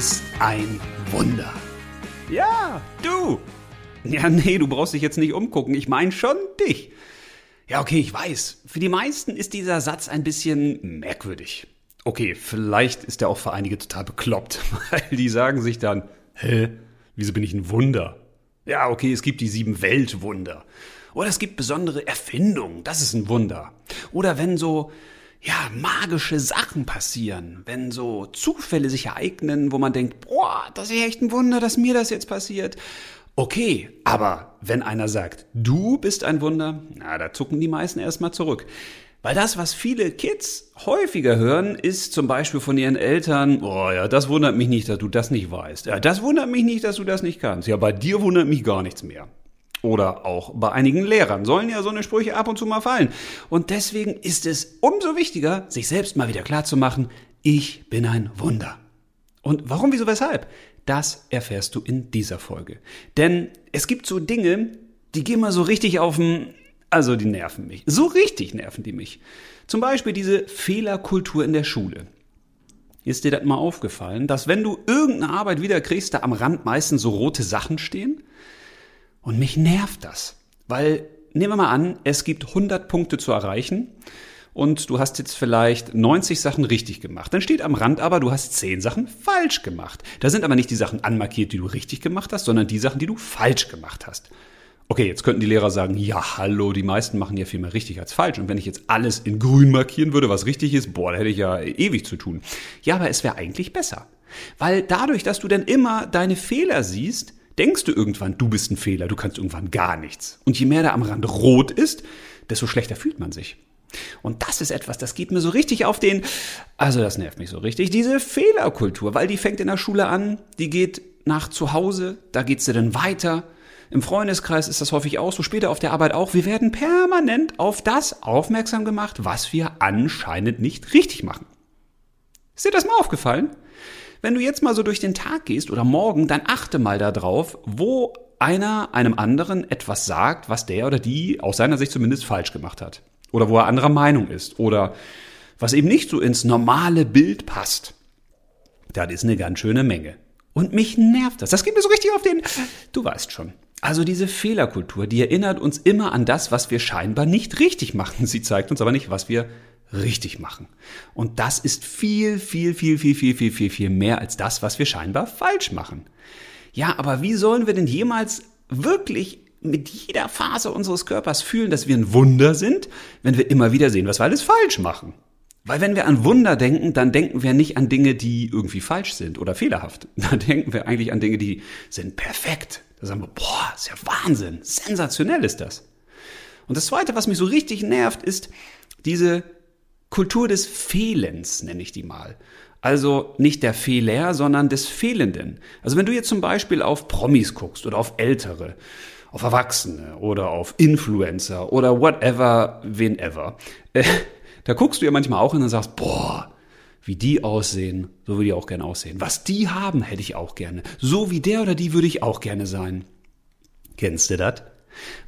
ist ein Wunder. Ja, du. Ja, nee, du brauchst dich jetzt nicht umgucken. Ich meine schon dich. Ja, okay, ich weiß. Für die meisten ist dieser Satz ein bisschen merkwürdig. Okay, vielleicht ist er auch für einige total bekloppt, weil die sagen sich dann, hä, wieso bin ich ein Wunder? Ja, okay, es gibt die sieben Weltwunder. Oder es gibt besondere Erfindungen, das ist ein Wunder. Oder wenn so, ja, magische Sachen passieren, wenn so Zufälle sich ereignen, wo man denkt, boah, das ist echt ein Wunder, dass mir das jetzt passiert. Okay, aber wenn einer sagt, du bist ein Wunder, na, da zucken die meisten erstmal zurück. Weil das, was viele Kids häufiger hören, ist zum Beispiel von ihren Eltern, oh ja, das wundert mich nicht, dass du das nicht weißt. Ja, das wundert mich nicht, dass du das nicht kannst. Ja, bei dir wundert mich gar nichts mehr. Oder auch bei einigen Lehrern sollen ja so eine Sprüche ab und zu mal fallen. Und deswegen ist es umso wichtiger, sich selbst mal wieder klarzumachen, ich bin ein Wunder. Und warum, wieso, weshalb? Das erfährst du in dieser Folge. Denn es gibt so Dinge, die gehen mal so richtig auf den, also die nerven mich. So richtig nerven die mich. Zum Beispiel diese Fehlerkultur in der Schule. Ist dir das mal aufgefallen, dass wenn du irgendeine Arbeit wieder kriegst, da am Rand meistens so rote Sachen stehen? Und mich nervt das, weil nehmen wir mal an, es gibt 100 Punkte zu erreichen und du hast jetzt vielleicht 90 Sachen richtig gemacht. Dann steht am Rand aber, du hast 10 Sachen falsch gemacht. Da sind aber nicht die Sachen anmarkiert, die du richtig gemacht hast, sondern die Sachen, die du falsch gemacht hast. Okay, jetzt könnten die Lehrer sagen, ja, hallo, die meisten machen ja viel mehr richtig als falsch. Und wenn ich jetzt alles in grün markieren würde, was richtig ist, boah, da hätte ich ja ewig zu tun. Ja, aber es wäre eigentlich besser. Weil dadurch, dass du dann immer deine Fehler siehst, denkst du irgendwann, du bist ein Fehler, du kannst irgendwann gar nichts. Und je mehr da am Rand rot ist, desto schlechter fühlt man sich. Und das ist etwas, das geht mir so richtig auf den, also das nervt mich so richtig, diese Fehlerkultur, weil die fängt in der Schule an, die geht nach zu Hause, da geht's dir dann weiter. Im Freundeskreis ist das häufig auch so, später auf der Arbeit auch. Wir werden permanent auf das aufmerksam gemacht, was wir anscheinend nicht richtig machen. Ist dir das mal aufgefallen? Wenn du jetzt mal so durch den Tag gehst oder morgen, dann achte mal darauf, wo einer einem anderen etwas sagt, was der oder die aus seiner Sicht zumindest falsch gemacht hat. Oder wo er anderer Meinung ist. Oder was eben nicht so ins normale Bild passt. Das ist eine ganz schöne Menge. Und mich nervt das. Das geht mir so richtig auf den, du weißt schon. Also diese Fehlerkultur, die erinnert uns immer an das, was wir scheinbar nicht richtig machen. Sie zeigt uns aber nicht, was wir richtig machen. Und das ist viel, viel, viel, viel, viel, viel, viel, viel mehr als das, was wir scheinbar falsch machen. Ja, aber wie sollen wir denn jemals wirklich mit jeder Phase unseres Körpers fühlen, dass wir ein Wunder sind, wenn wir immer wieder sehen, was wir alles falsch machen? Weil wenn wir an Wunder denken, dann denken wir nicht an Dinge, die irgendwie falsch sind oder fehlerhaft. Dann denken wir eigentlich an Dinge, die sind perfekt. Da sagen wir, boah, ist ja Wahnsinn, sensationell ist das. Und das Zweite, was mich so richtig nervt, ist diese Kultur des Fehlens, nenne ich die mal. Also nicht der Fehler, sondern des Fehlenden. Also wenn du jetzt zum Beispiel auf Promis guckst oder auf Ältere, auf Erwachsene oder auf Influencer oder whatever, whenever, äh, da guckst du ja manchmal auch hin und sagst, boah, wie die aussehen, so würde ich auch gerne aussehen. Was die haben, hätte ich auch gerne. So wie der oder die würde ich auch gerne sein. Kennst du das?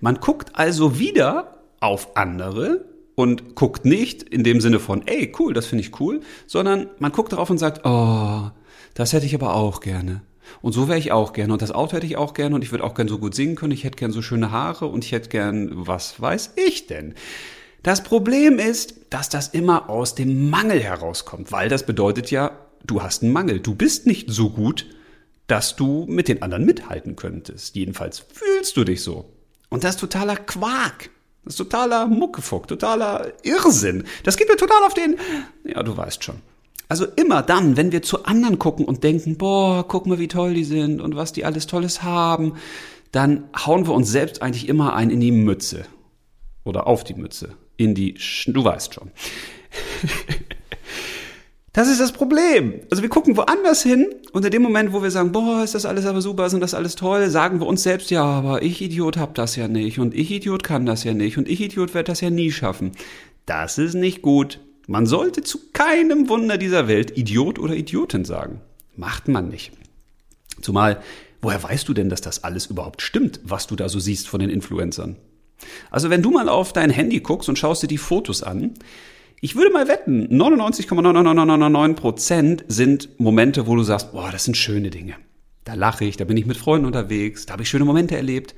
Man guckt also wieder auf andere und guckt nicht in dem Sinne von, ey, cool, das finde ich cool, sondern man guckt darauf und sagt, oh, das hätte ich aber auch gerne. Und so wäre ich auch gerne. Und das Auto hätte ich auch gerne. Und ich würde auch gerne so gut singen können. Ich hätte gern so schöne Haare. Und ich hätte gern, was weiß ich denn? Das Problem ist, dass das immer aus dem Mangel herauskommt. Weil das bedeutet ja, du hast einen Mangel. Du bist nicht so gut, dass du mit den anderen mithalten könntest. Jedenfalls fühlst du dich so. Und das ist totaler Quark. Das ist totaler Muckefuck, totaler Irrsinn. Das geht mir total auf den, ja, du weißt schon. Also immer dann, wenn wir zu anderen gucken und denken, boah, guck mal, wie toll die sind und was die alles Tolles haben, dann hauen wir uns selbst eigentlich immer ein in die Mütze. Oder auf die Mütze. In die, Sch du weißt schon. Das ist das Problem. Also wir gucken woanders hin und in dem Moment, wo wir sagen, boah, ist das alles aber super, ist das alles toll, sagen wir uns selbst, ja, aber ich Idiot hab das ja nicht und ich Idiot kann das ja nicht und ich Idiot werde das ja nie schaffen. Das ist nicht gut. Man sollte zu keinem Wunder dieser Welt Idiot oder Idiotin sagen. Macht man nicht. Zumal, woher weißt du denn, dass das alles überhaupt stimmt, was du da so siehst von den Influencern? Also wenn du mal auf dein Handy guckst und schaust dir die Fotos an, Ich würde mal wetten, 99,99999% sind Momente, wo du sagst, boah, das sind schöne Dinge. Da lache ich, da bin ich mit Freunden unterwegs, da habe ich schöne Momente erlebt.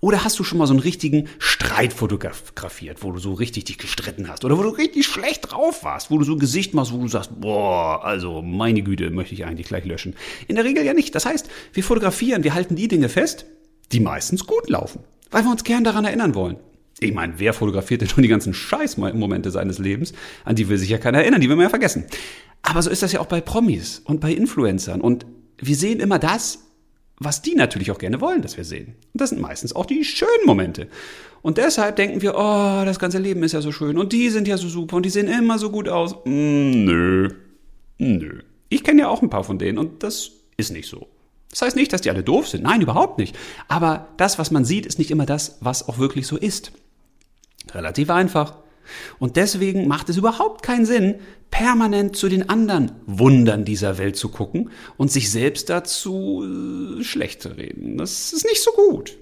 Oder hast du schon mal so einen richtigen Streit fotografiert, wo du so richtig dich gestritten hast? Oder wo du richtig schlecht drauf warst, wo du so ein Gesicht machst, wo du sagst, boah, also meine Güte, möchte ich eigentlich gleich löschen. In der Regel ja nicht. Das heißt, wir fotografieren, wir halten die Dinge fest, die meistens gut laufen, weil wir uns gern daran erinnern wollen. Ich meine, wer fotografiert denn schon die ganzen Scheißmomente seines Lebens? An die will sich ja keiner erinnern, die will man ja vergessen. Aber so ist das ja auch bei Promis und bei Influencern. Und wir sehen immer das, was die natürlich auch gerne wollen, dass wir sehen. Und das sind meistens auch die schönen Momente. Und deshalb denken wir, oh, das ganze Leben ist ja so schön und die sind ja so super und die sehen immer so gut aus. Mm, nö, nö. Ich kenne ja auch ein paar von denen und das ist nicht so. Das heißt nicht, dass die alle doof sind. Nein, überhaupt nicht. Aber das, was man sieht, ist nicht immer das, was auch wirklich so ist. Relativ einfach. Und deswegen macht es überhaupt keinen Sinn, permanent zu den anderen Wundern dieser Welt zu gucken und sich selbst dazu äh, schlecht zu reden. Das ist nicht so gut.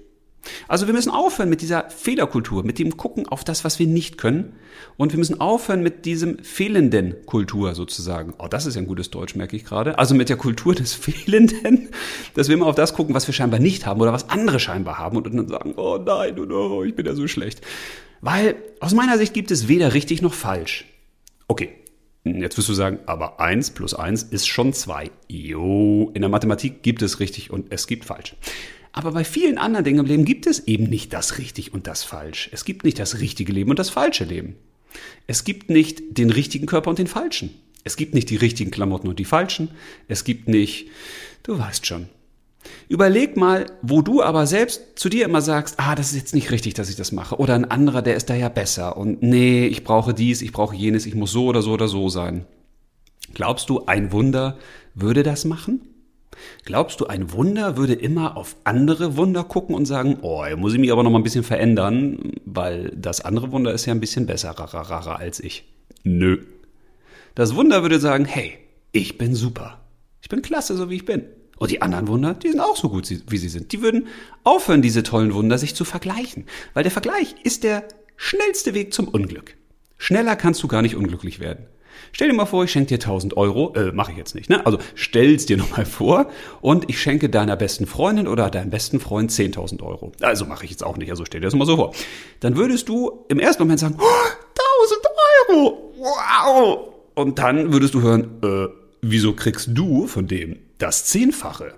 Also wir müssen aufhören mit dieser Fehlerkultur, mit dem Gucken auf das, was wir nicht können. Und wir müssen aufhören mit diesem fehlenden Kultur sozusagen. Oh, das ist ja ein gutes Deutsch, merke ich gerade. Also mit der Kultur des Fehlenden, dass wir immer auf das gucken, was wir scheinbar nicht haben oder was andere scheinbar haben und dann sagen, oh nein, oh, ich bin ja so schlecht. Weil aus meiner Sicht gibt es weder richtig noch falsch. Okay, jetzt wirst du sagen, aber eins plus eins ist schon zwei. Jo, in der Mathematik gibt es richtig und es gibt falsch. Aber bei vielen anderen Dingen im Leben gibt es eben nicht das richtig und das falsch. Es gibt nicht das richtige Leben und das falsche Leben. Es gibt nicht den richtigen Körper und den falschen. Es gibt nicht die richtigen Klamotten und die falschen. Es gibt nicht, du weißt schon. Überleg mal, wo du aber selbst zu dir immer sagst, ah, das ist jetzt nicht richtig, dass ich das mache. Oder ein anderer, der ist da ja besser. Und nee, ich brauche dies, ich brauche jenes, ich muss so oder so oder so sein. Glaubst du, ein Wunder würde das machen? Glaubst du, ein Wunder würde immer auf andere Wunder gucken und sagen, oh, hier muss ich mich aber noch mal ein bisschen verändern, weil das andere Wunder ist ja ein bisschen besser als ich. Nö. Das Wunder würde sagen, hey, ich bin super. Ich bin klasse, so wie ich bin. Und die anderen Wunder, die sind auch so gut, wie sie sind. Die würden aufhören, diese tollen Wunder sich zu vergleichen. Weil der Vergleich ist der schnellste Weg zum Unglück. Schneller kannst du gar nicht unglücklich werden. Stell dir mal vor, ich schenke dir 1000 Euro, äh, mache ich jetzt nicht, ne? Also stell's dir nochmal vor und ich schenke deiner besten Freundin oder deinem besten Freund 10.000 Euro. Also mache ich jetzt auch nicht, also stell dir das mal so vor. Dann würdest du im ersten Moment sagen, oh, 1000 Euro, wow! Und dann würdest du hören, äh, wieso kriegst du von dem das Zehnfache.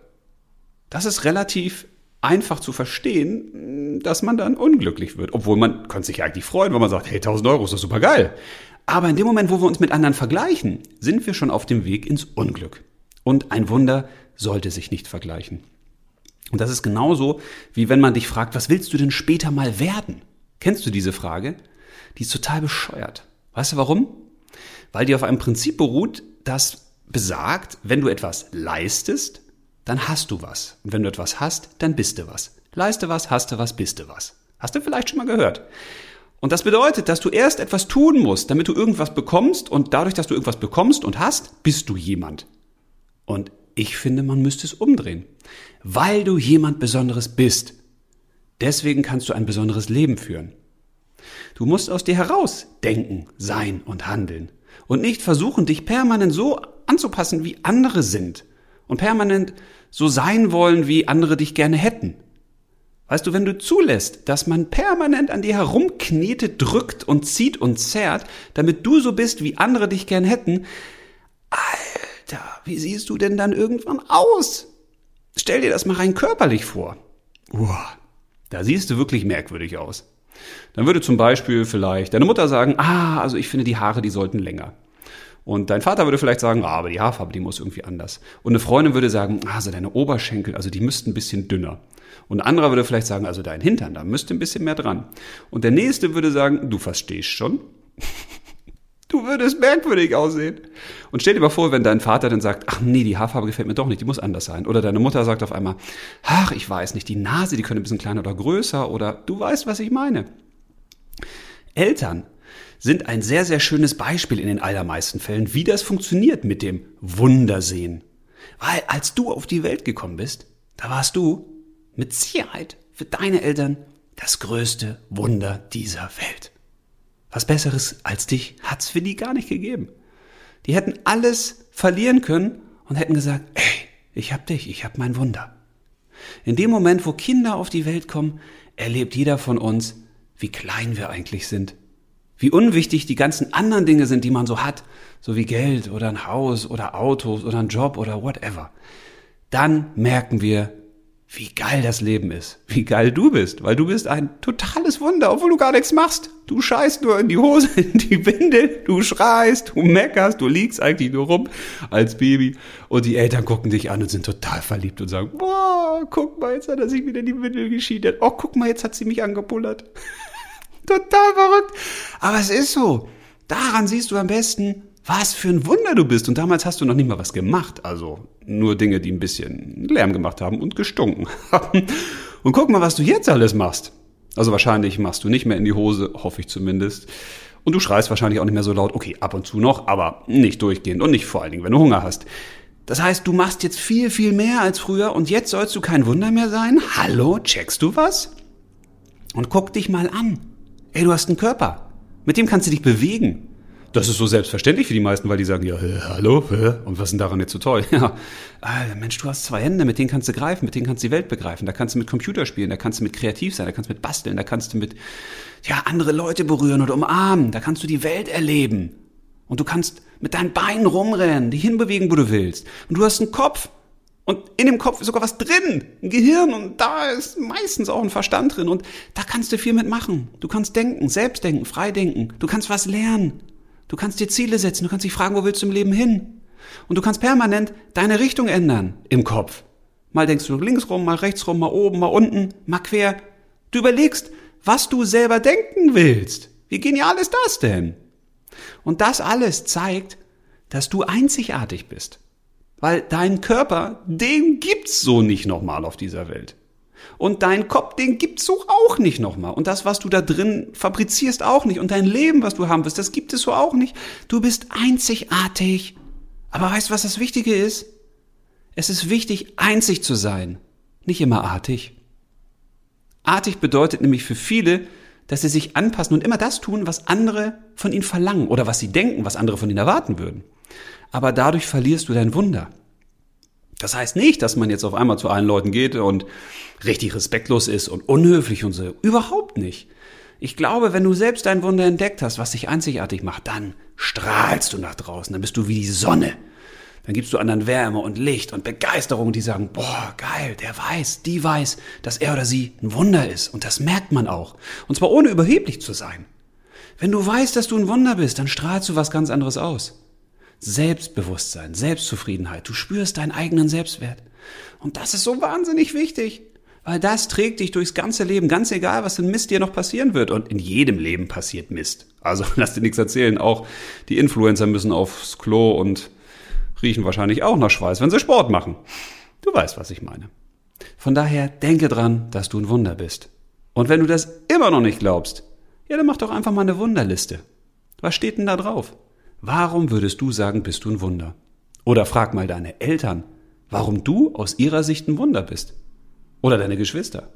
Das ist relativ einfach zu verstehen, dass man dann unglücklich wird. Obwohl man könnte sich eigentlich freuen, wenn man sagt, hey, 1000 Euro ist doch super geil. Aber in dem Moment, wo wir uns mit anderen vergleichen, sind wir schon auf dem Weg ins Unglück. Und ein Wunder sollte sich nicht vergleichen. Und das ist genauso, wie wenn man dich fragt, was willst du denn später mal werden? Kennst du diese Frage? Die ist total bescheuert. Weißt du warum? Weil die auf einem Prinzip beruht, das besagt, wenn du etwas leistest, dann hast du was. Und wenn du etwas hast, dann bist du was. Leiste was, hast du was, bist du was. Hast du vielleicht schon mal gehört. Und das bedeutet, dass du erst etwas tun musst, damit du irgendwas bekommst und dadurch, dass du irgendwas bekommst und hast, bist du jemand. Und ich finde, man müsste es umdrehen. Weil du jemand Besonderes bist. Deswegen kannst du ein besonderes Leben führen. Du musst aus dir heraus denken, sein und handeln. Und nicht versuchen, dich permanent so anzupassen, wie andere sind und permanent so sein wollen, wie andere dich gerne hätten. Weißt du, wenn du zulässt, dass man permanent an dir herumknetet, drückt und zieht und zerrt, damit du so bist, wie andere dich gern hätten, Alter, wie siehst du denn dann irgendwann aus? Stell dir das mal rein körperlich vor. Uah, da siehst du wirklich merkwürdig aus. Dann würde zum Beispiel vielleicht deine Mutter sagen, ah, also ich finde die Haare, die sollten länger. Und dein Vater würde vielleicht sagen, ah, aber die Haarfarbe, die muss irgendwie anders. Und eine Freundin würde sagen, also deine Oberschenkel, also die müssten ein bisschen dünner. Und ein anderer würde vielleicht sagen, also dein Hintern, da müsste ein bisschen mehr dran. Und der nächste würde sagen, du verstehst schon. Du würdest merkwürdig aussehen. Und stell dir mal vor, wenn dein Vater dann sagt, ach nee, die Haarfarbe gefällt mir doch nicht, die muss anders sein. Oder deine Mutter sagt auf einmal, ach, ich weiß nicht, die Nase, die könnte ein bisschen kleiner oder größer. Oder du weißt, was ich meine. Eltern sind ein sehr, sehr schönes Beispiel in den allermeisten Fällen, wie das funktioniert mit dem Wundersehen. Weil als du auf die Welt gekommen bist, da warst du mit Sicherheit für deine Eltern das größte Wunder dieser Welt. Was Besseres als dich hat's für die gar nicht gegeben. Die hätten alles verlieren können und hätten gesagt, ey, ich hab dich, ich hab mein Wunder. In dem Moment, wo Kinder auf die Welt kommen, erlebt jeder von uns, wie klein wir eigentlich sind. Wie unwichtig die ganzen anderen Dinge sind, die man so hat, so wie Geld oder ein Haus oder Autos oder ein Job oder whatever. Dann merken wir, wie geil das Leben ist, wie geil du bist, weil du bist ein totales Wunder, obwohl du gar nichts machst. Du scheißt nur in die Hose, in die Windel, du schreist, du meckerst, du liegst eigentlich nur rum als Baby und die Eltern gucken dich an und sind total verliebt und sagen, boah, guck mal, jetzt hat er sich wieder in die Windel geschieden. Oh, guck mal, jetzt hat sie mich angepullert. total verrückt. Aber es ist so. Daran siehst du am besten, was für ein Wunder du bist. Und damals hast du noch nicht mal was gemacht. Also nur Dinge, die ein bisschen Lärm gemacht haben und gestunken haben. Und guck mal, was du jetzt alles machst. Also wahrscheinlich machst du nicht mehr in die Hose, hoffe ich zumindest. Und du schreist wahrscheinlich auch nicht mehr so laut. Okay, ab und zu noch, aber nicht durchgehend und nicht vor allen Dingen, wenn du Hunger hast. Das heißt, du machst jetzt viel, viel mehr als früher und jetzt sollst du kein Wunder mehr sein? Hallo, checkst du was? Und guck dich mal an. Ey, du hast einen Körper. Mit dem kannst du dich bewegen. Das ist so selbstverständlich für die meisten, weil die sagen, ja, hä, hallo, hä? und was ist denn daran jetzt so toll? Ja, Mensch, du hast zwei Hände, mit denen kannst du greifen, mit denen kannst du die Welt begreifen, da kannst du mit Computer spielen, da kannst du mit kreativ sein, da kannst du mit basteln, da kannst du mit, ja, andere Leute berühren oder umarmen, da kannst du die Welt erleben. Und du kannst mit deinen Beinen rumrennen, dich hinbewegen, wo du willst. Und du hast einen Kopf. Und in dem Kopf ist sogar was drin, ein Gehirn und da ist meistens auch ein Verstand drin und da kannst du viel mitmachen. Du kannst denken, selbst denken, frei denken. Du kannst was lernen. Du kannst dir Ziele setzen, du kannst dich fragen, wo willst du im Leben hin? Und du kannst permanent deine Richtung ändern im Kopf. Mal denkst du links rum, mal rechts rum, mal oben, mal unten, mal quer. Du überlegst, was du selber denken willst. Wie genial ist das denn? Und das alles zeigt, dass du einzigartig bist. Weil dein Körper, den gibt's so nicht nochmal auf dieser Welt. Und dein Kopf, den gibt's so auch nicht nochmal. Und das, was du da drin fabrizierst, auch nicht. Und dein Leben, was du haben wirst, das gibt es so auch nicht. Du bist einzigartig. Aber weißt du, was das Wichtige ist? Es ist wichtig, einzig zu sein, nicht immer artig. Artig bedeutet nämlich für viele, dass sie sich anpassen und immer das tun, was andere von ihnen verlangen oder was sie denken, was andere von ihnen erwarten würden. Aber dadurch verlierst du dein Wunder. Das heißt nicht, dass man jetzt auf einmal zu allen Leuten geht und richtig respektlos ist und unhöflich und so. Überhaupt nicht. Ich glaube, wenn du selbst dein Wunder entdeckt hast, was dich einzigartig macht, dann strahlst du nach draußen, dann bist du wie die Sonne. Dann gibst du anderen Wärme und Licht und Begeisterung, die sagen, boah, geil, der weiß, die weiß, dass er oder sie ein Wunder ist. Und das merkt man auch. Und zwar ohne überheblich zu sein. Wenn du weißt, dass du ein Wunder bist, dann strahlst du was ganz anderes aus. Selbstbewusstsein, Selbstzufriedenheit. Du spürst deinen eigenen Selbstwert. Und das ist so wahnsinnig wichtig, weil das trägt dich durchs ganze Leben, ganz egal, was in Mist dir noch passieren wird. Und in jedem Leben passiert Mist. Also lass dir nichts erzählen. Auch die Influencer müssen aufs Klo und riechen wahrscheinlich auch nach Schweiß, wenn sie Sport machen. Du weißt, was ich meine. Von daher denke dran, dass du ein Wunder bist. Und wenn du das immer noch nicht glaubst, ja, dann mach doch einfach mal eine Wunderliste. Was steht denn da drauf? Warum würdest du sagen, bist du ein Wunder? Oder frag mal deine Eltern, warum du aus ihrer Sicht ein Wunder bist. Oder deine Geschwister.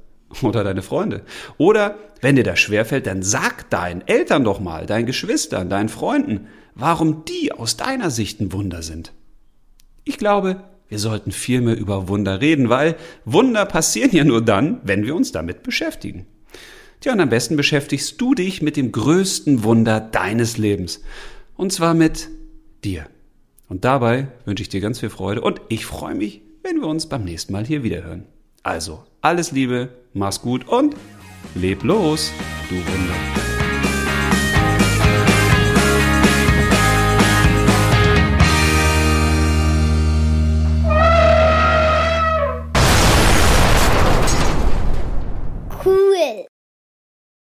Oder deine Freunde. Oder wenn dir das schwerfällt, dann sag deinen Eltern doch mal, deinen Geschwistern, deinen Freunden, warum die aus deiner Sicht ein Wunder sind. Ich glaube, wir sollten viel mehr über Wunder reden, weil Wunder passieren ja nur dann, wenn wir uns damit beschäftigen. Tja, und am besten beschäftigst du dich mit dem größten Wunder deines Lebens. Und zwar mit dir. Und dabei wünsche ich dir ganz viel Freude und ich freue mich, wenn wir uns beim nächsten Mal hier wieder hören. Also, alles Liebe, mach's gut und leb los, du Wunder.